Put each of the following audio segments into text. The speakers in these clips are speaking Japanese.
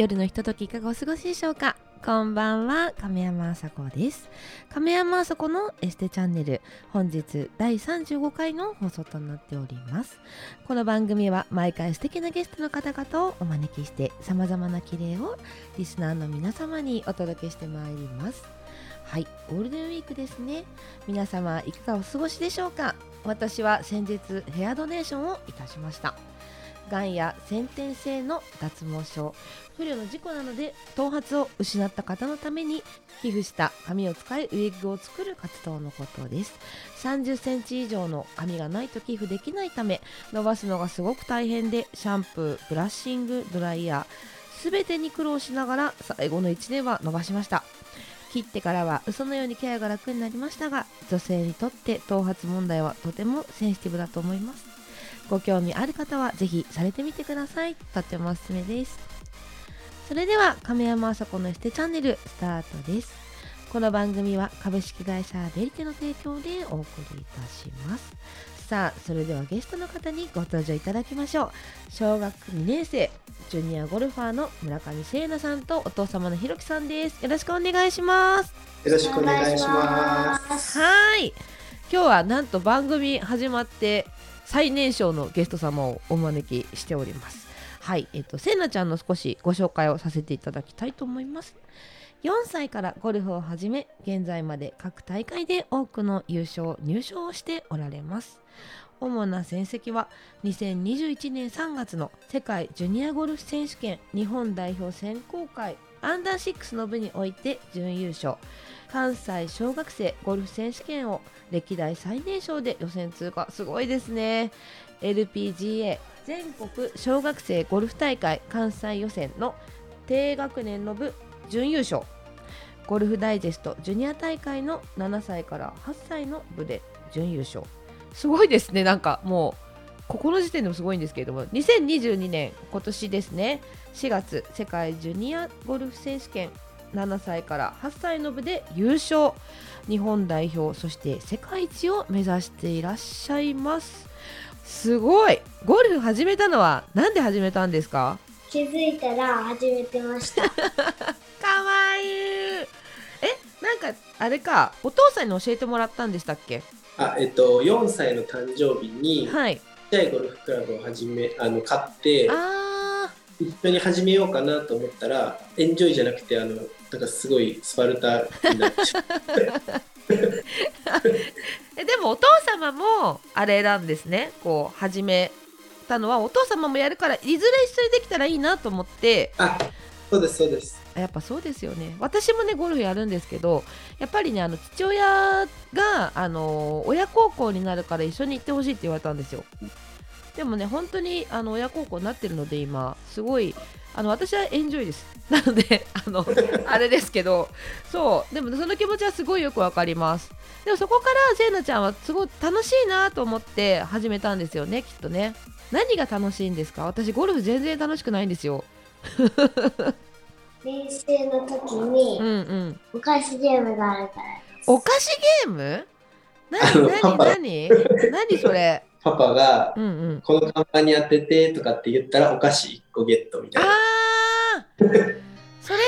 夜のひとときいかがお過ごしでしょうか？こんばんは亀山あさこです。亀山あさこのエステチャンネル本日第35回の放送となっております。この番組は毎回素敵なゲストの方々をお招きして様々な綺麗をリスナーの皆様にお届けしてまいります。はいゴールデンウィークですね。皆様いかがお過ごしでしょうか？私は先日ヘアドネーションをいたしました。がんや先天性の脱毛症。不慮の事故などで頭髪を失った方のために皮膚した髪を使いウィッグを作る活動のことです。30センチ以上の髪がないと寄付できないため伸ばすのがすごく大変でシャンプーブラッシングドライヤー全てに苦労しながら最後の1年は伸ばしました。切ってからは嘘のようにケアが楽になりましたが女性にとって頭髪問題はとてもセンシティブだと思います。ご興味ある方はぜひされてみてください。とってもおすすめです。それでは亀山あさこのエステチャンネルスタートです。この番組は株式会社デリテの提供でお送りいたします。さあそれではゲストの方にご登場いただきましょう。小学2年生ジュニアゴルファーの村上聖奈さんとお父様のひろきさんです。よろしくお願いします。よろしくお願いします。はい。今日はなんと番組始まって最年少のゲスト様をお招きしております。はい。えっとせいなちゃんの少しご紹介をさせていただきたいと思います。4歳からゴルフを始め現在まで各大会で多くの優勝入賞をしておられます。主な戦績は2021年3月の世界ジュニアゴルフ選手権日本代表選考会アンダー6の部において準優勝。関西小学生ゴルフ選手権を歴代最年少で予選通過。すごいですね。LPGA 全国小学生ゴルフ大会関西予選の低学年の部準優勝。ゴルフダイジェストジュニア大会の7歳から8歳の部で準優勝。すごいですね。なんかもうここの時点でもすごいんですけれども。2022年今年ですね。4月世界ジュニアゴルフ選手権7歳から8歳の部で優勝。日本代表そして世界一を目指していらっしゃいます。すごい。ゴルフ始めたのは何で始めたんですか？気づいたら始めてました。かわいい。えなんかあれかお父さんに教えてもらったんでしたっけ？あえっと4歳の誕生日にちっはい。ちゃいゴルフクラブを始めあの買ってあ一緒に始めようかなと思ったらエンジョイじゃなくてあのなんかすごいスパルタになってしまうーえでもお父様もあれなんですね。こう始めたのはお父様もやるからいずれ一緒にできたらいいなと思って。あそうですそうです。やっぱそうですよね。私もねゴルフやるんですけどやっぱりねあの父親があの親孝行になるから一緒に行ってほしいって言われたんですよでもね本当にあの親孝行になってるので今すごいあの私はエンジョイです。なのであの あれですけどそう。でもその気持ちはすごいよくわかります。でもそこからせいなちゃんはすごい楽しいなと思って始めたんですよねきっとね。何が楽しいんですか？私ゴルフ全然楽しくないんですよ。練習の時にうんうん。お菓子ゲームがあるからです。お菓子ゲーム？あ何何何？何それ？パパがうんうん。この看板に当ててとかって言ったらお菓子1個ゲットみたいな。それ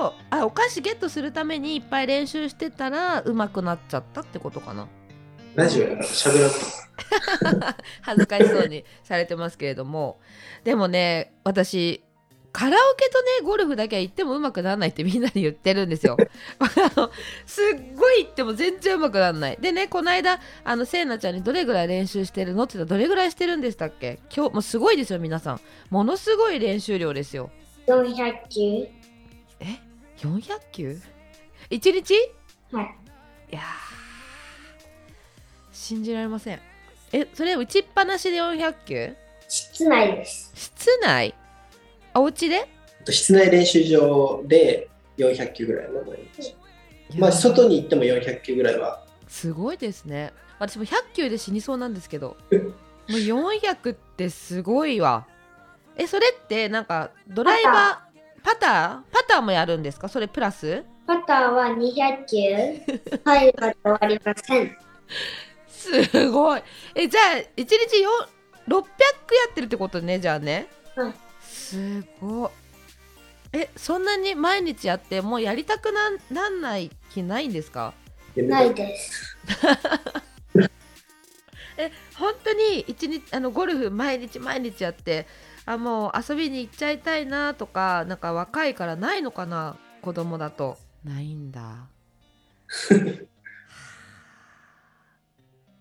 をあお菓子ゲットするためにいっぱい練習してたら上手くなっちゃったってことかな。ラジオやから喋らんと。恥ずかしそうにされてますけれども。でもね私カラオケとねゴルフだけは行っても上手くならないってみんなに言ってるんですよ。あのすっごい行っても全然上手くならない。でねこの間あのせいなちゃんにどれぐらい練習してるのって言ったらどれぐらいしてるんでしたっけ？今日もうすごいですよ皆さんものすごい練習量ですよ。400球え？400球 ?1 日？いはいやー信じられません。えそれ打ちっぱなしで400球？室内です室内？お家で？室内練習場で400球ぐらいの毎日まあ外に行っても400球ぐらいは。すごいですね。私も100球で死にそうなんですけど。もう400ってすごいわ。えそれってなんかドライバーパター。パター？もやるんですか？それプラス？パターは200球入るまで終わりません。すごい。えじゃあ1日よ600やってるってことねじゃあね。はいすごい。えそんなに毎日やってもうやりたくなんなんない気ないんですか？ないです。え本当に一日あのゴルフ毎日毎日やってあもう遊びに行っちゃいたいなとかなんか若いからないのかな子供だと。ないんだ。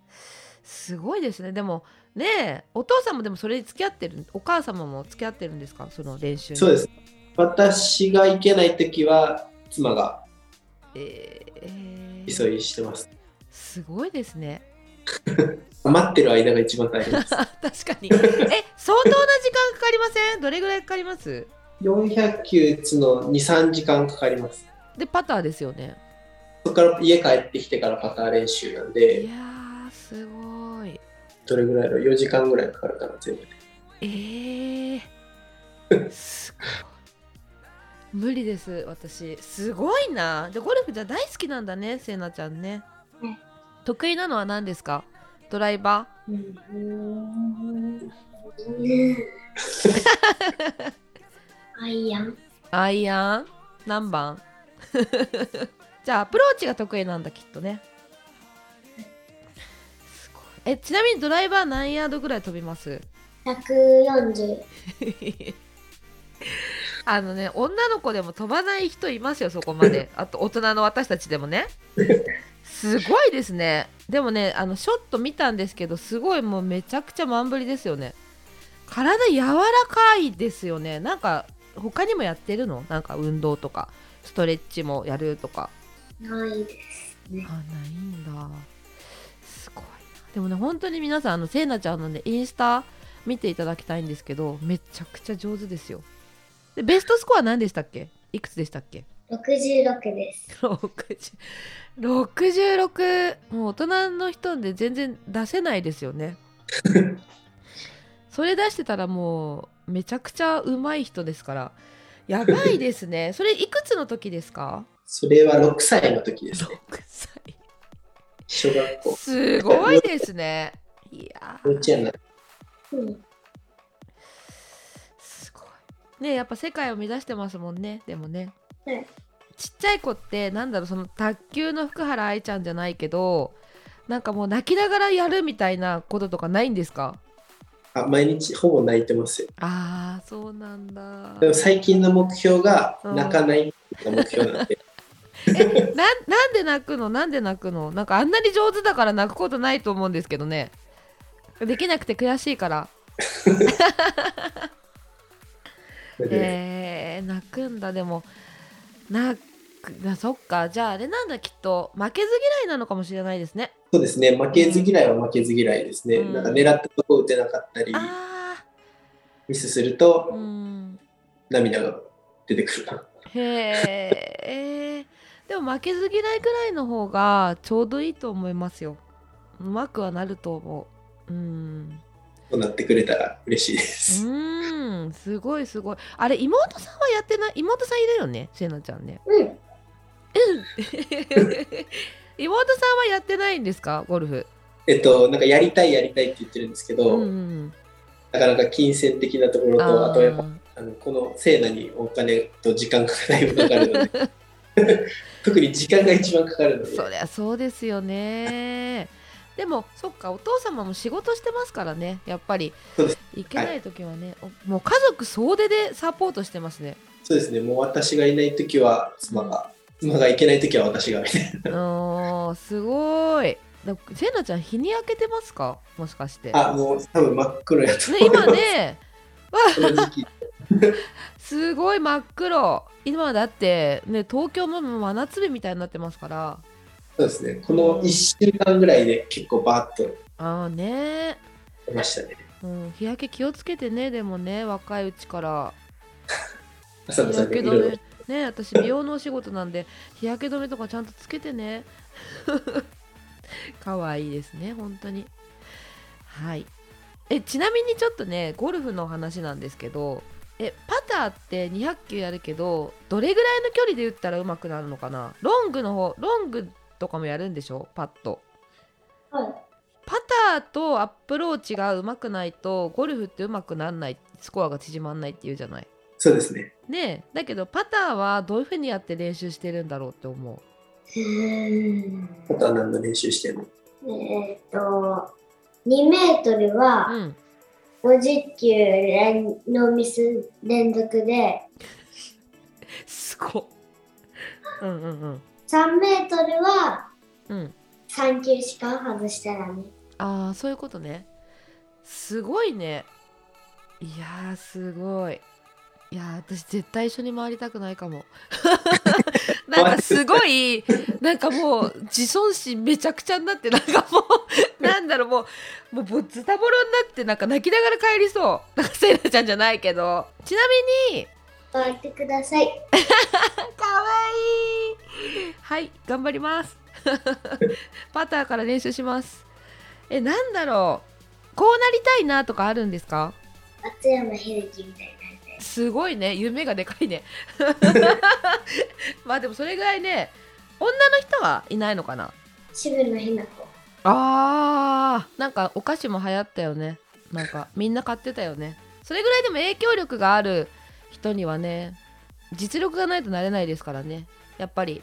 すごいですね。でもねえお父さんもでもそれに付き合ってるお母様も付き合ってるんですか？その練習に。そうです。私が行けないときは、妻がえー。急いしてます。すごいですね。待ってる間が一番大変です。確かに。え相当な時間かかりません？どれぐらいかかります？400球打つの2、3時間かかります。でパターですよね。そこから家帰ってきてからパター練習なんいで、やーすごいどれぐらいだろ？う ?4 時間ぐらいかかるかな、全部で。えー、すごい。無理です私。すごいな。でゴルフじゃ大好きなんだねせいなちゃんね。ね。得意なのは何ですか？ドライバうん。アイアン。ーアイアン？何番？じゃあアプローチが得意なんだきっとねえちなみにドライバー何ヤードぐらい飛びます？140。あのね女の子でも飛ばない人いますよそこまで。あと大人の私たちでもね。すごいですね。でもねあのショット見たんですけどすごいもうめちゃくちゃ満振りですよね。体柔らかいですよね。なんか他にもやってるの？なんか運動とか。ストレッチもやるとか。ないですあね。ないんだでもね本当に皆さんあのせいなちゃんのねインスタ見ていただきたいんですけどめちゃくちゃ上手ですよ。でベストスコア何でしたっけ？いくつでしたっけ？66です。60 66もう大人の人で全然出せないですよね。それ出してたらもうめちゃくちゃうまい人ですから。やばいですね。それいくつの時ですか？それは6歳の時です6ね。歳小学校。すごいですね。いやー。幼稚園なうん。すごい。ねやっぱ世界を目指してますもんね。でもね、はいちっちゃい子ってなんだろうその卓球の福原愛ちゃんじゃないけどなんかもう泣きながらやるみたいなこととかないんですか？あ毎日ほぼ泣いてますよ。あーそうなんだ。でも最近の目標がうん。泣かないのが目標なんで、ななんで泣くの？なんで泣くの？なんかあんなに上手だから泣くことないと思うんですけどね。できなくて悔しいから。えー、泣くんだ。でも泣くなそっか。じゃああれなんだきっと。負けず嫌いなのかもしれないですね。そうですね、負けず嫌いは負けず嫌いですね。うん。なんか狙ったとこ打てなかったり、あミスするーとうん。涙が出てくるな。へえでも負けず嫌いぐらいの方がちょうどいいと思いますよ。うまくはなると思う。うん。そうなってくれたら嬉しいです。うん。すごいすごい。あれ妹さんはやってない？妹さんいるよね？せいなちゃんね。うん。妹さんはやってないんですか？ゴルフ。えっと、なんかやりたいやりたいって言ってるんですけど、うんうんなかなか金銭的なところと、あとやっぱーあのこの聖なにお金と時間がだいぶかかるので、特に時間が一番かかるので、そりゃそうですよね。でもそっかお父様も仕事してますからね。やっぱり。行けない時はね、おもう家族総出でサポートしてますね。そうですね、もう私がいないときは妻が、妻がいけないときは私がみたいな。おーすごい。だせいなちゃん日に焼けてますか？もしかして。あ、もう多分真っ黒やとね思います。今ね。この時期 すごい真っ黒。今だってね東京も真夏日みたいになってますから。そうですね、この1週間ぐらいで結構バーッとああね。出ましたね。うん、日焼け気をつけてねでもね若いうちから。日焼け止め。ね私美容のお仕事なんで日焼け止めとかちゃんとつけてね。可愛いですね本当に。はい。えちなみにちょっとねゴルフの話なんですけどえパターって200球やるけどどれぐらいの距離で打ったら上手くなるのかな？ロングの方ロングとかもやるんでしょ？パット。はい。パターとアップローチが上手くないとゴルフって上手くならないスコアが縮まんないっていうじゃない？そそうですね。ねえ。だけどパターはどういうふうにやって練習してるんだろうって思う？うーん。あとは何の練習してるの？えっ、と、2メートルはうん50球連ノーミス連続で、すごっ。うんうんうん。3メートルはうん。3球しか外したらね。ああそういうことね。すごいね。いやーすごいいやー私絶対一緒に回りたくないかも。なんかすごいなんかもう自尊心めちゃくちゃになってなんかもうなんだろうもうもうぼズタボロになってなんか泣きながら帰りそう。なんかせいなちゃんじゃないけど。ちなみに待ってください。かわいい。はい頑張ります。パターから練習します。えなんだろう。こうなりたいなとかあるんですか？松山英樹みたいにな。すごいね夢がでかいね。まあでもそれぐらいね女の人はいないのかな？渋野日向子。あーなんかお菓子も流行ったよね。なんかみんな買ってたよね。それぐらいでも影響力がある人にはね実力がないとなれないですからね。やっぱり。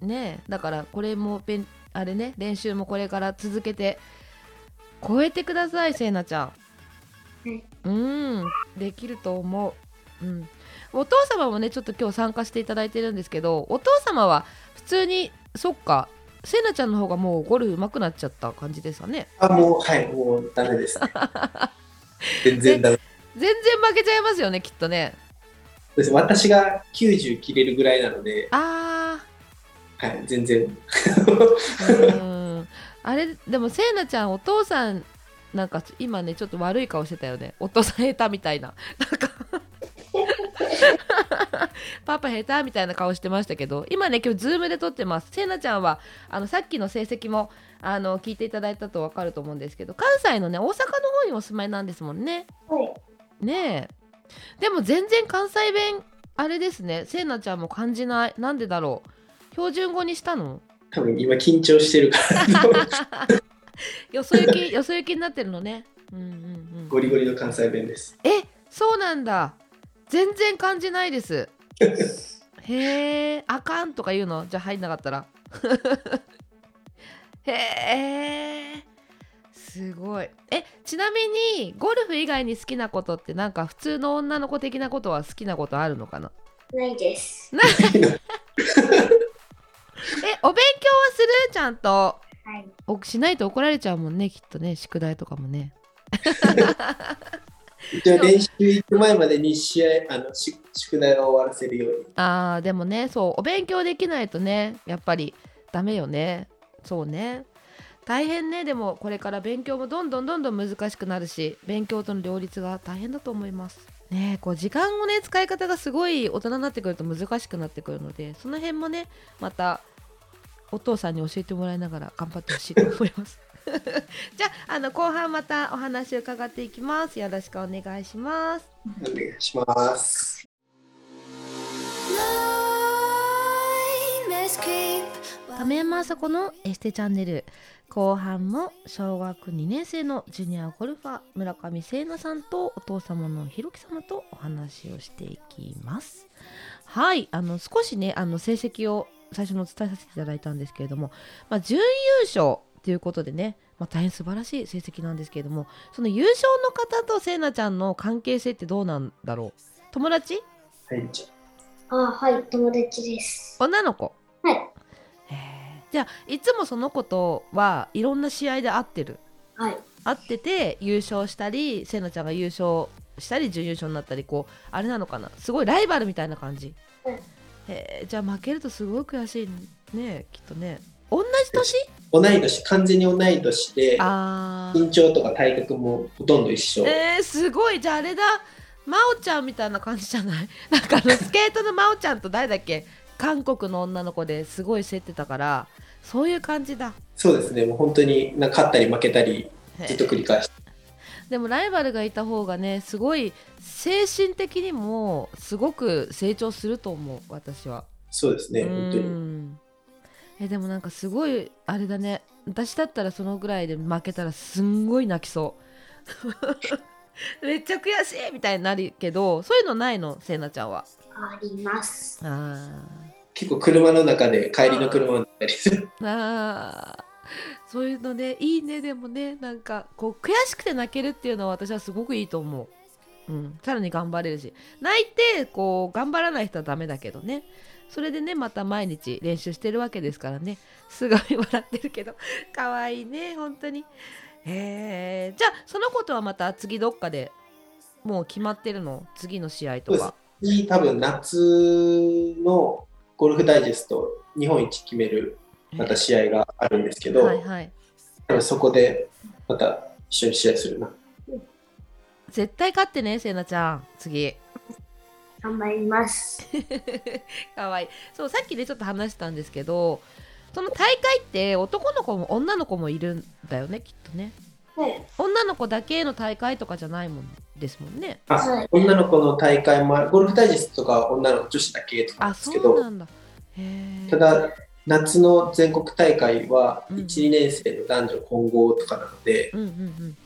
ねだからこれもべんあれね練習もこれから続けて超えてくださいせいなちゃん。はい。うんできると思ううん。お父様もねちょっと今日参加していただいてるんですけどお父様は普通にそっかせいなちゃんの方がもうゴルフ上手くなっちゃった感じですかね。あ、もう、はい、もうダメです、ね。全然ダメ。全然負けちゃいますよねきっとね。私が90切れるぐらいなので、あはい、全然。ーうん。あれでもせいなちゃんお父さんなんか今ねちょっと悪い顔してたよね。お父さん下手みたいな。なんか パパ下手みたいな顔してましたけど今ね今日ズームで撮ってます。せいなちゃんはあのさっきの成績もあの聞いていただいたと分かると思うんですけど関西のね大阪の方にお住まいなんですもんね。はい。ねえ。でも全然関西弁あれですね。せいなちゃんも感じない。なんでだろう。標準語にしたの？多分今緊張してるから、よそ行きよそ行きになってるのね。うんうんうん。ゴリゴリの関西弁です。えそうなんだ全然感じないです。へえあかんとか言うの？じゃあ入んなかったら。へえすごい。えちなみにゴルフ以外に好きなことってなんか普通の女の子的なことは好きなことあるのかな？ないです。えお勉強はする？ちゃんと。はい。おしないと怒られちゃうもんねきっとね宿題とかもね一応練習行く前までに試合、あの、宿題を終わらせるように。あーでもねそうお勉強できないとねやっぱりダメよね。そうね。大変ね。でもこれから勉強もどんどんどんどん難しくなるし勉強との両立が大変だと思います。ねこう時間をね使い方がすごい大人になってくると難しくなってくるのでその辺もねまたお父さんに教えてもらいながら頑張ってほしいと思います。じゃああの後半またお話を伺っていきます。よろしくお願いします。お願いします。亀山麻子のエステチャンネル後半も小学2年生のジュニアゴルファー村上聖奈さんとお父様のひろき様とお話をしていきます。はいあの少しねあの成績を最初にお伝えさせていただいたんですけれども、まあ、準優勝ということでね、まあ、大変素晴らしい成績なんですけれどもその優勝の方と聖奈ちゃんの関係性ってどうなんだろう？友達？はい、あ、はい。友達です。女の子？はい。じゃあいつもその子とはいろんな試合で会ってる？はい。会ってて優勝したりせいなちゃんが優勝したり準優勝になったりこうあれなのかな？すごいライバルみたいな感じ、うん。へー。じゃあ負けるとすごい悔しいねきっとね同じ年？同い年、完全に同い年で、身長とか体格もほとんど一緒。えー、すごい。じゃああれだ。真央ちゃんみたいな感じじゃない？なんかあの スケートの真央ちゃんと誰だっけ？韓国の女の子ですごい競ってたからそういう感じだ。そうですね、もう本当にな勝ったり負けたり、ずっと繰り返して。でもライバルがいた方がねすごい精神的にもすごく成長すると思う私は。そうですね、う本当に。んえでもなんかすごいあれだね。私だったらそのぐらいで負けたらすんごい泣きそう。めっちゃ悔しいみたいになるけどそういうのないの？せいなちゃんは。あります。あ結構車の中で帰りの車の中ですあー。そういうのねいいねでもねなんかこう悔しくて泣けるっていうのは私はすごくいいと思う、うん、さらに頑張れるし。泣いてこう頑張らない人はダメだけどねそれでねまた毎日練習してるわけですからね。すごい笑ってるけど。可愛いね本当に。へえじゃあそのことはまた次どっかでもう決まってるの？次の試合とか次多分夏のゴルフダイジェスト日本一決めるまた試合があるんですけど、はいはい。多分そこでまた一緒に試合するな。絶対勝ってねせいなちゃん。次頑張ります。かわいい。そうさっきねちょっと話したんですけどその大会って男の子も女の子もいるんだよねきっとね。はい。女の子だけの大会とかじゃないもんですもんね。あ、はい。女の子の大会もある。ゴルフダイジェストとかは女の子女子だけとかですけど、うなんだ。へえただ夏の全国大会はうん1、2年生の男女混合とかなので、うんうんうん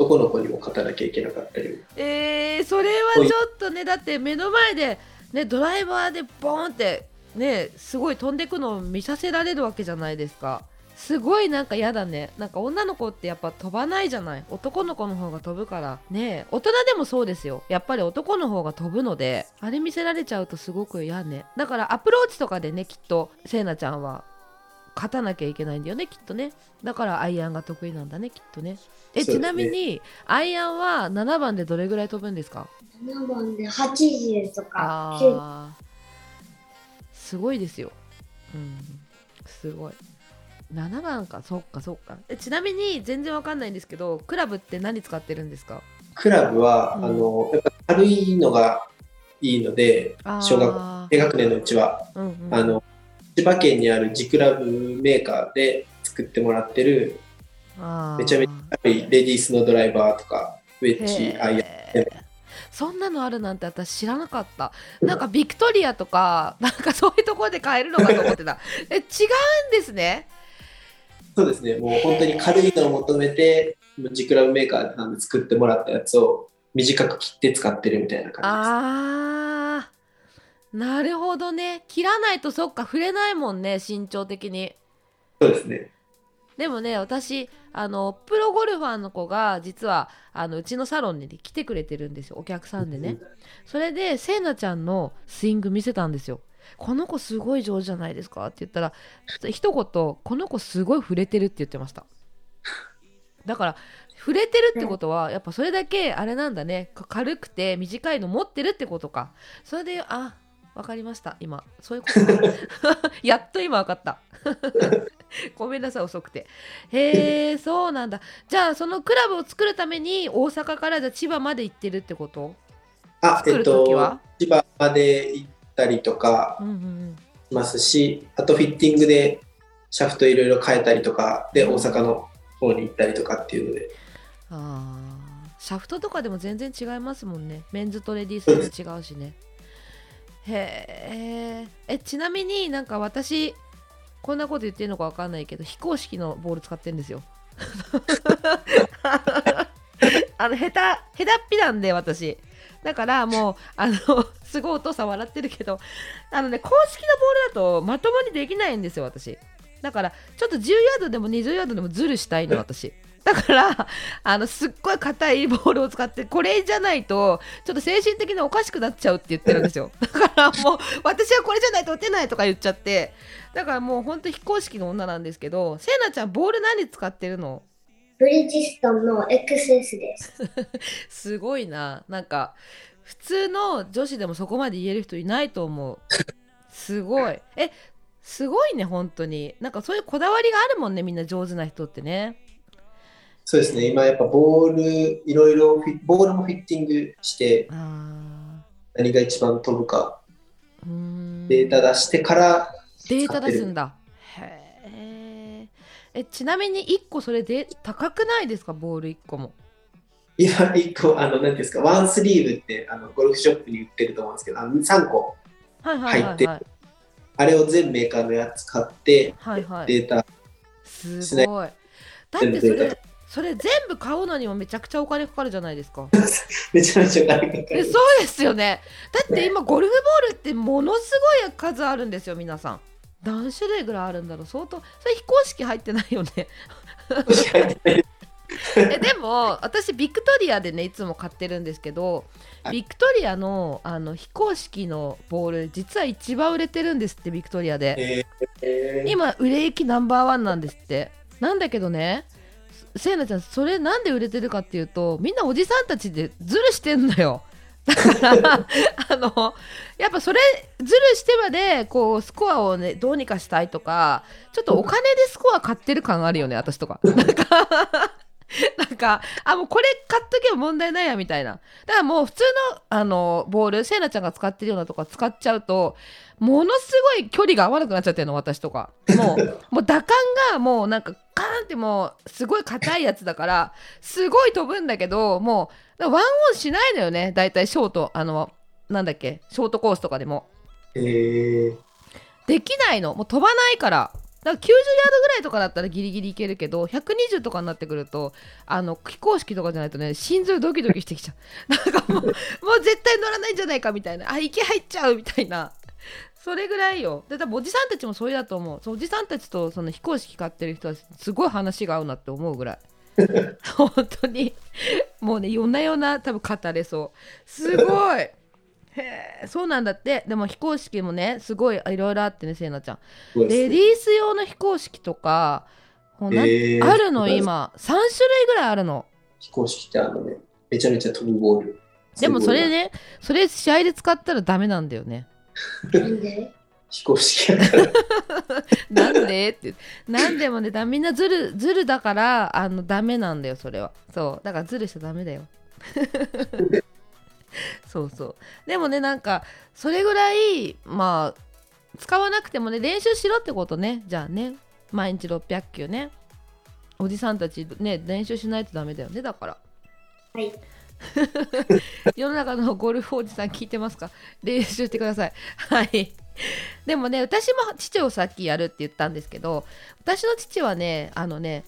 男の子にも勝たなきゃいけなかったり。えー、それはちょっとねだって目の前でねドライバーでボーンってねすごい飛んでくのを見させられるわけじゃないですか。すごいなんか嫌だね。なんか女の子ってやっぱ飛ばないじゃない。男の子の方が飛ぶから。ね大人でもそうですよ。やっぱり男の方が飛ぶのであれ見せられちゃうとすごく嫌ね。だからアプローチとかでねきっとせいなちゃんは。勝たなきゃいけないんだよねきっとね。だからアイアンが得意なんだねきっとね。え、ね。なみにアイアンは7番でどれぐらい飛ぶんですか？7番で80とか、9あー。すごいですよ。うん。すごい。7番か。そっかそっか。えちなみに全然わかんないんですけどクラブって何使ってるんですか？クラブは、うん。あのやっぱ軽いのがいいので、小学あ低学年のうちは、ーうんうん。あの千葉県にあるジクラブメーカーで作ってもらってるめちゃめち軽いレディースのドライバーとかウェッジアイアン。そんなのあるなんて私知らなかった。なんかビクトリアとかなんかそういうところで買えるのかと思ってた。え違うんですね。そうですね。もう本当に軽いのを求めてジクラブメーカーさんで作ってもらったやつを短く切って使ってるみたいな感あーなるほどね。切らないとそっか触れないもんね身長的に。そうですね。でもね私あのプロゴルファーの子が実はあのうちのサロンに来てくれてるんですよお客さんでね。それでせいなちゃんのスイング見せたんですよ。この子すごい上手じゃないですかって言ったら一言この子すごい触れてるって言ってました。だから触れてるってことはやっぱそれだけあれなんだね。か軽くて短いの持ってるってことか。それであわかりました今。そういうことか。やっと今わかった。ごめんなさい遅くて。へえそうなんだ。じゃあそのクラブを作るために大阪からじゃあ千葉まで行ってるってこと？あえっと千葉まで行ったりとかしますしあとフィッティングでシャフトいろいろ変えたりとかで大阪の方に行ったりとかっていうので。あーシャフトとかでも全然違いますもんね。メンズとレディースも違うしねへええちなみになんか私こんなこと言ってるのかわかんないけど非公式のボール使ってるんですよ。あの下手下手っぴなんで私。だからもうあのすごいお父さん笑ってるけどあのね公式のボールだとまともにできないんですよ私。だからちょっと10ヤードでも20ヤードでもズルしたいの私だからあのすっごい硬いボールを使ってこれじゃないとちょっと精神的におかしくなっちゃうって言ってるんですよ。だからもう私はこれじゃないと打てないとか言っちゃってだからもうほんと非公式の女なんですけどせいなちゃんボール何使ってるの？ブリヂストンの XS です。すごいな。なんか普通の女子でもそこまで言える人いないと思う。すごい。えすごいね本当に。なんかそういうこだわりがあるもんねみんな上手な人ってねそうですね。今やっぱボールいろいろフィボールもフィッティングしてあ何が一番飛ぶか。データ出してからデータ出すんだ。へええちなみに1個それで高くないですか？ボール1個も。今一個あの何ですか？ワンスリーブってあのゴルフショップに売ってると思うんですけどあの3個はいはいはい入はいあれを全メーカーのやつ買ってはいはい。データすごい。だってそれそれ全部買うのにもめちゃくちゃお金かかるじゃないですか。めちゃめちゃお金かかる。えそうですよね。だって今ゴルフボールってものすごい数あるんですよ皆さん。何種類ぐらいあるんだろう相当。それ非公式入ってないよね。えでも私ビクトリアでねいつも買ってるんですけどはい。ビクトリアのあの非公式のボール実は一番売れてるんですってビクトリアで。えーえー。今売れ行きナンバーワンなんですって。なんだけどねせいなちゃんそれなんで売れてるかっていうとみんなおじさんたちでズルしてんのよ。だからあのやっぱそれズルしてまでこうスコアをねどうにかしたいとかちょっとお金でスコア買ってる感あるよね私とか。なんか なんかあもうこれ買っとけば問題ないやみたいな。だからもう普通のあのボールせいなちゃんが使ってるようなとか使っちゃうとものすごい距離が合わなくなっちゃってるの私とか。もう もう打感がもうなんかカーンってもうすごい硬いやつだからすごい飛ぶんだけどもうワンオンしないのよね。大体ショートあのなんだっけショートコースとかでも。えー。できないの。もう飛ばないからだから90ヤードぐらいとかだったらギリギリいけるけど120とかになってくるとあの非公式とかじゃないとね心臓ドキドキしてきちゃう。なんかもうもう絶対乗らないんじゃないかみたいな。あ池入っちゃうみたいな。それぐらいよ。で多分おじさんたちもそれだと思う。そうおじさんたちとその非公式買ってる人はすごい話が合うなって思うぐらい。本当に。もうね夜な夜な多分語れそう。すごいへえそうなんだって。でも非公式もねすごいいろいろあってねせいなちゃん。レディース用の非公式とかもうなえーあるの今。3種類ぐらいあるの。非公式ってあのね、めちゃめちゃ飛ぶボール。でもそれねそれ試合で使ったらダメなんだよね。なんで？非公式やから。なんで？って。なんでもねだみんなズルズルだからあのダメなんだよそれは。そう。だからズルしちゃダメだよ そうそう。でもねなんかそれぐらいまあ使わなくてもね練習しろってことねじゃあね。毎日600球ね。おじさんたちね練習しないとダメだよねだから。はい。世の中のゴルフおじさん聞いてますか？練習してください。はい。でもね私も父をさっきやるって言ったんですけど私の父はねあのね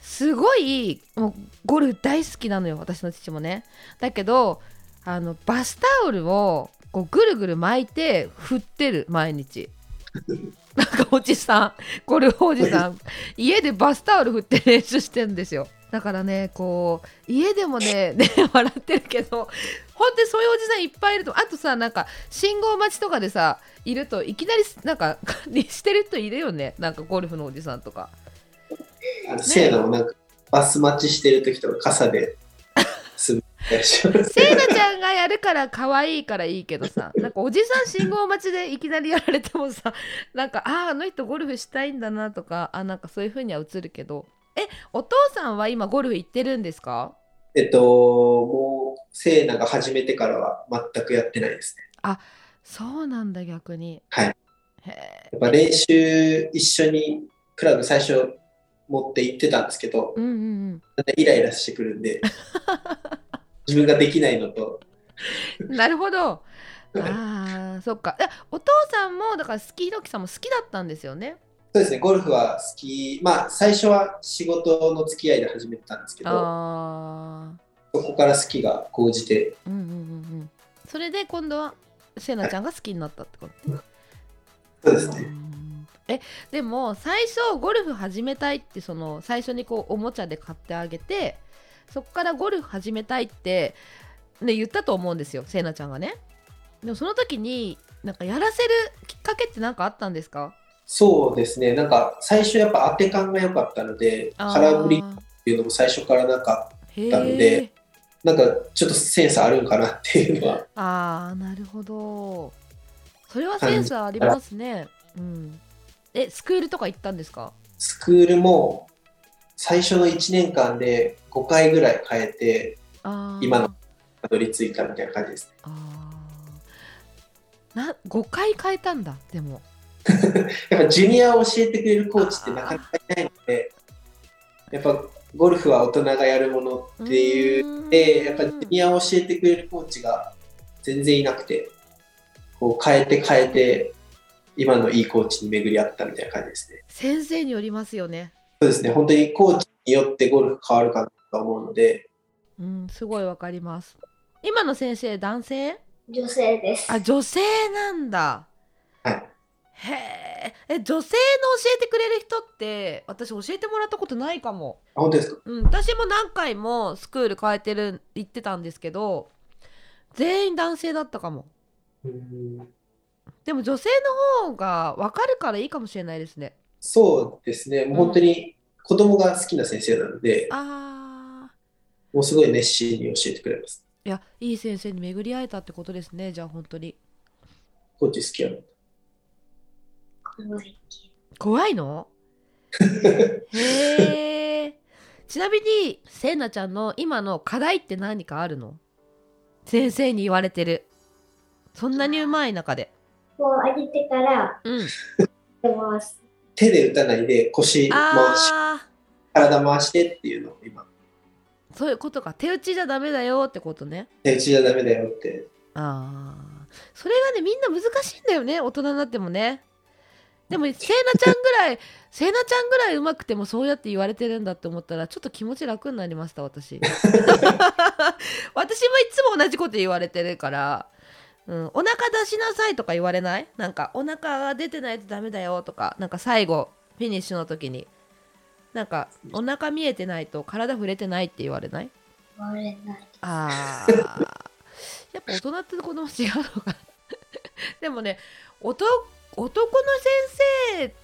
すごいもうゴルフ大好きなのよ私の父もね。だけどあのバスタオルをこうぐるぐる巻いて振ってる毎日。なんかおじさんゴルフおじさん 家でバスタオル振って練習してるんですよ。だからねこう家でもね ね笑ってるけど本当にそういうおじさんいっぱいいるとあとさなんか信号待ちとかでさいるといきなりなんか管理してる人いるよね。なんかゴルフのおじさんとか。あの、せいなもなんか、バス待ちしてる時とか傘で滑ったりします。せいなちゃんがやるから可愛いからいいけどさ なんかおじさん信号待ちでいきなりやられてもさなんかあああの人ゴルフしたいんだなとかあなんかそういう風には映るけどえお父さんは今ゴルフ行ってるんですか？えっと、もう、せいなが始めてからは全くやってないですね。そうなんだ逆に。はい。やっぱ練習一緒にクラブ最初持って行ってたんですけど、うんうんうん。イライラしてくるんで、自分ができないのと、なるほど。ああ、そっか。お父さんもだからスキーひろきさんも好きだったんですよね。そうですね、ゴルフは好き、まあ最初は仕事の付き合いで始めてたんですけど、そこから好きが高じて、うんうんうんうん。それで今度はせなちゃんが好きになったってこと？ね。うそうですね。んえ、でも最初ゴルフ始めたいってその最初にこうおもちゃで買ってあげて、そこからゴルフ始めたいってね言ったと思うんですよ、せなちゃんがね。でもその時になんかやらせるきっかけって何かあったんですか？そうですね、なんか最初やっぱ当て感が良かったので、空振りっていうのも最初からなんか、へたのえで。なんかちょっとセンスあるんかなっていうのは、ああなるほど。それはセンスありますね。うん。えスクールとか行ったんですか？スクールも最初の1年間で5回ぐらい変えて、今のたどり着いたみたいな感じですね。あー。な5回変えたんだでも。やっぱジュニアを教えてくれるコーチってなかなかいないので、やっぱゴルフは大人がやるものっていうで、やっぱジュニアを教えてくれるコーチが全然いなくて、こう変えて変えて、今のいいコーチに巡り合ったみたいな感じですね。先生によりますよね。そうですね、本当にコーチによってゴルフ変わるかなと思うので、うん、すごいわかります。今の先生男性？女性です。あ、女性なんだ。はい。へえ。え、女性の教えてくれる人って私教えてもらったことないかも。あ本当ですか？うん、私も何回もスクール変えてる行ってたんですけど、全員男性だったかも。うんでも女性の方が分かるからいいかもしれないですね。そうですね、もう本当に子供が好きな先生なので、ああ。もうすごい熱心に教えてくれます。いや、いい先生に巡り会えたってことですね。じゃあ本当に。コーチ好きやろ。怖い怖いの？へえ。ちなみに、せいなちゃんの今の課題って何かあるの？先生に言われてる。そんなにうまい中で。こう上げてからうん。出ます。手で打たないで腰回し、体回してっていうのを今、そういうことか。手打ちじゃダメだよってことね。手打ちじゃダメだよって。ああ。それがね、みんな難しいんだよね。大人になってもね。でも、せいなちゃんぐらい、せいなちゃんぐらいうまくてもそうやって言われてるんだって思ったら、ちょっと気持ち楽になりました、私。私もいつも同じこと言われてるから、うん、お腹出しなさいとか言われない？なんか、お腹が出てないとダメだよとか、なんか最後、フィニッシュの時に、なんか、お腹見えてないと体触れてないって言われない？割れない。あー。やっぱ大人って子供違うのかな？でもね男男の先生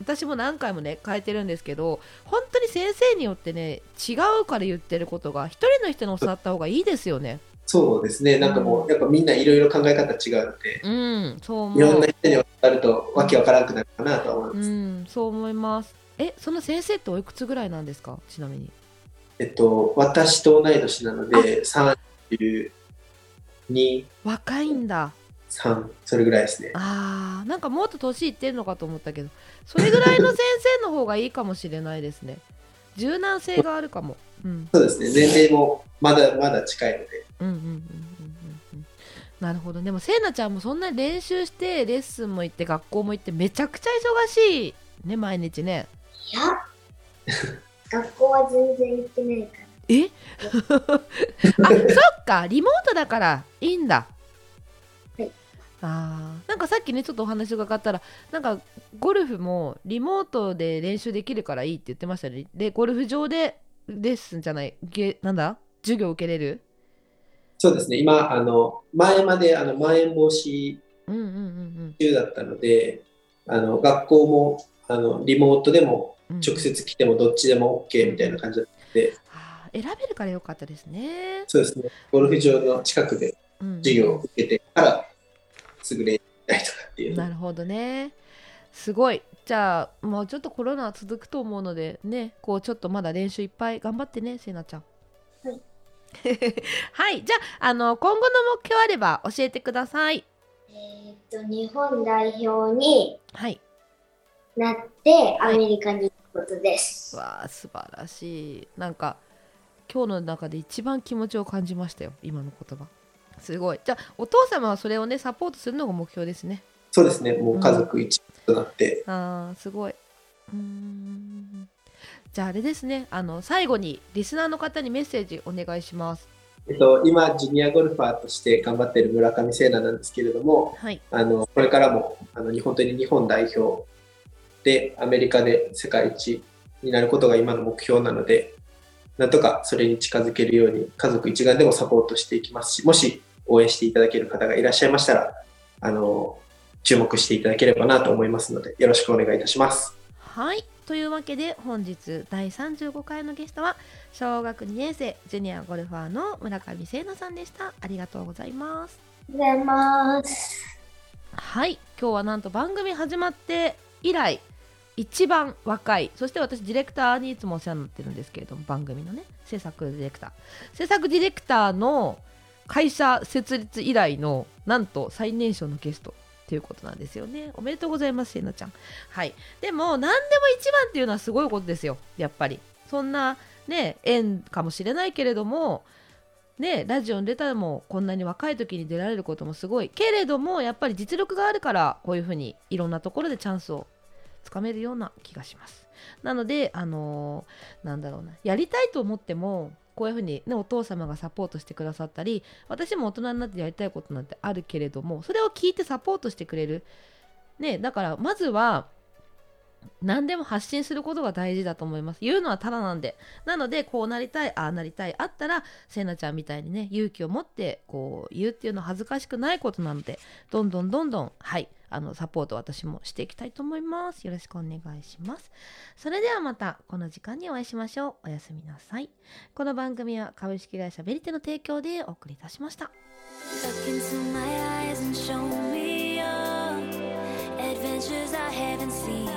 私も何回もね変えてるんですけど本当に先生によってね違うから言ってることが一人の人に教わった方がいいですよねそうですね、なんかもう、やっぱみんないろいろ考え方違うので、うんそういろ思うんな人に教わるとわけわからなくなるかなとは思います。うんそう思います。えその先生っておいくつぐらいなんですか？ちなみに。えっと、私と同い年なので、32、若いんだ。3、それぐらいですね。あーなんかもっと年いってんのかと思ったけどそれぐらいの先生の方がいいかもしれないですね。柔軟性があるかも。うん。そうですね、年齢もまだまだ近いので、うんうんうんうんうんうんなるほどでもせいなちゃんもそんなに練習してレッスンも行って学校も行ってめちゃくちゃ忙しいね毎日ね。いや、学校は全然行ってないから。え？あそっかリモートだからいいんだ。はい。あー。なんかさっきねちょっとお話伺ったらなんかゴルフもリモートで練習できるからいいって言ってましたね。でゴルフ場でレッスンじゃないげなんだ？授業受けれる？そうですね、今、あの前まであのまん延防止うんうんうん中だったので、あの学校もあのリモートでもうん直接来てもどっちでも OK みたいな感じだったので、あー選べるからよかったですね。そうですね、ゴルフ場の近くでうん授業を受けてからすぐ練習したりとかっていう。なるほどね。すごい。じゃあもうちょっとコロナは続くと思うのでね、こうちょっとまだ練習いっぱい頑張ってね、せいなちゃん。はい。はい、じゃああの今後の目標あれば教えてください。えーっと、日本代表にはい。なってアメリカに行くことです。わあ素晴らしい。なんか今日の中で一番気持ちを感じましたよ。今の言葉。すごい。じゃあお父様はそれをねサポートするのが目標ですね。そうですね、もう家族一となって、あーすごい。うーんじゃああれですねあの最後にリスナーの方にメッセージお願いします。えっと、今、ジュニアゴルファーとして頑張っている村上聖奈なんですけれども、はい。あのこれからもあの日本当に日本代表でアメリカで世界一になることが今の目標なので、なんとかそれに近づけるように家族一丸でもサポートしていきますし、もし応援していただける方がいらっしゃいましたら、あの注目していただければなと思いますので、よろしくお願いいたします。はい。というわけで本日第35回のゲストは小学2年生ジュニアゴルファーの村上聖奈さんでした。ありがとうございます。ありがとうございます。はい。今日はなんと番組始まって以来一番若いそして私ディレクターにいつもお世話になってるんですけれども番組のね制作ディレクター制作ディレクターの会社設立以来のなんと最年少のゲストということなんですよね。おめでとうございますせなちゃん。はい。でも何でも一番っていうのはすごいことですよ。やっぱり。そんなね縁かもしれないけれどもねラジオに出たらもこんなに若い時に出られることもすごい。けれどもやっぱり実力があるからこういうふうにいろんなところでチャンスをつかめるような気がします。なのであのーなんだろうな。やりたいと思ってもこういうふうに、ね、お父様がサポートしてくださったり私も大人になってやりたいことなんてあるけれどもそれを聞いてサポートしてくれるねだからまずは何でも発信することが大事だと思います。言うのはただなんで。なので、こうなりたい、ああなりたい、あったら、せいなちゃんみたいにね、勇気を持って、こう、言うっていうのは恥ずかしくないことなので、どんどんどんどん、はい、あの、サポート私もしていきたいと思います。よろしくお願いします。それではまた、この時間にお会いしましょう。おやすみなさい。この番組は株式会社ベリテの提供でお送りいたしました。Look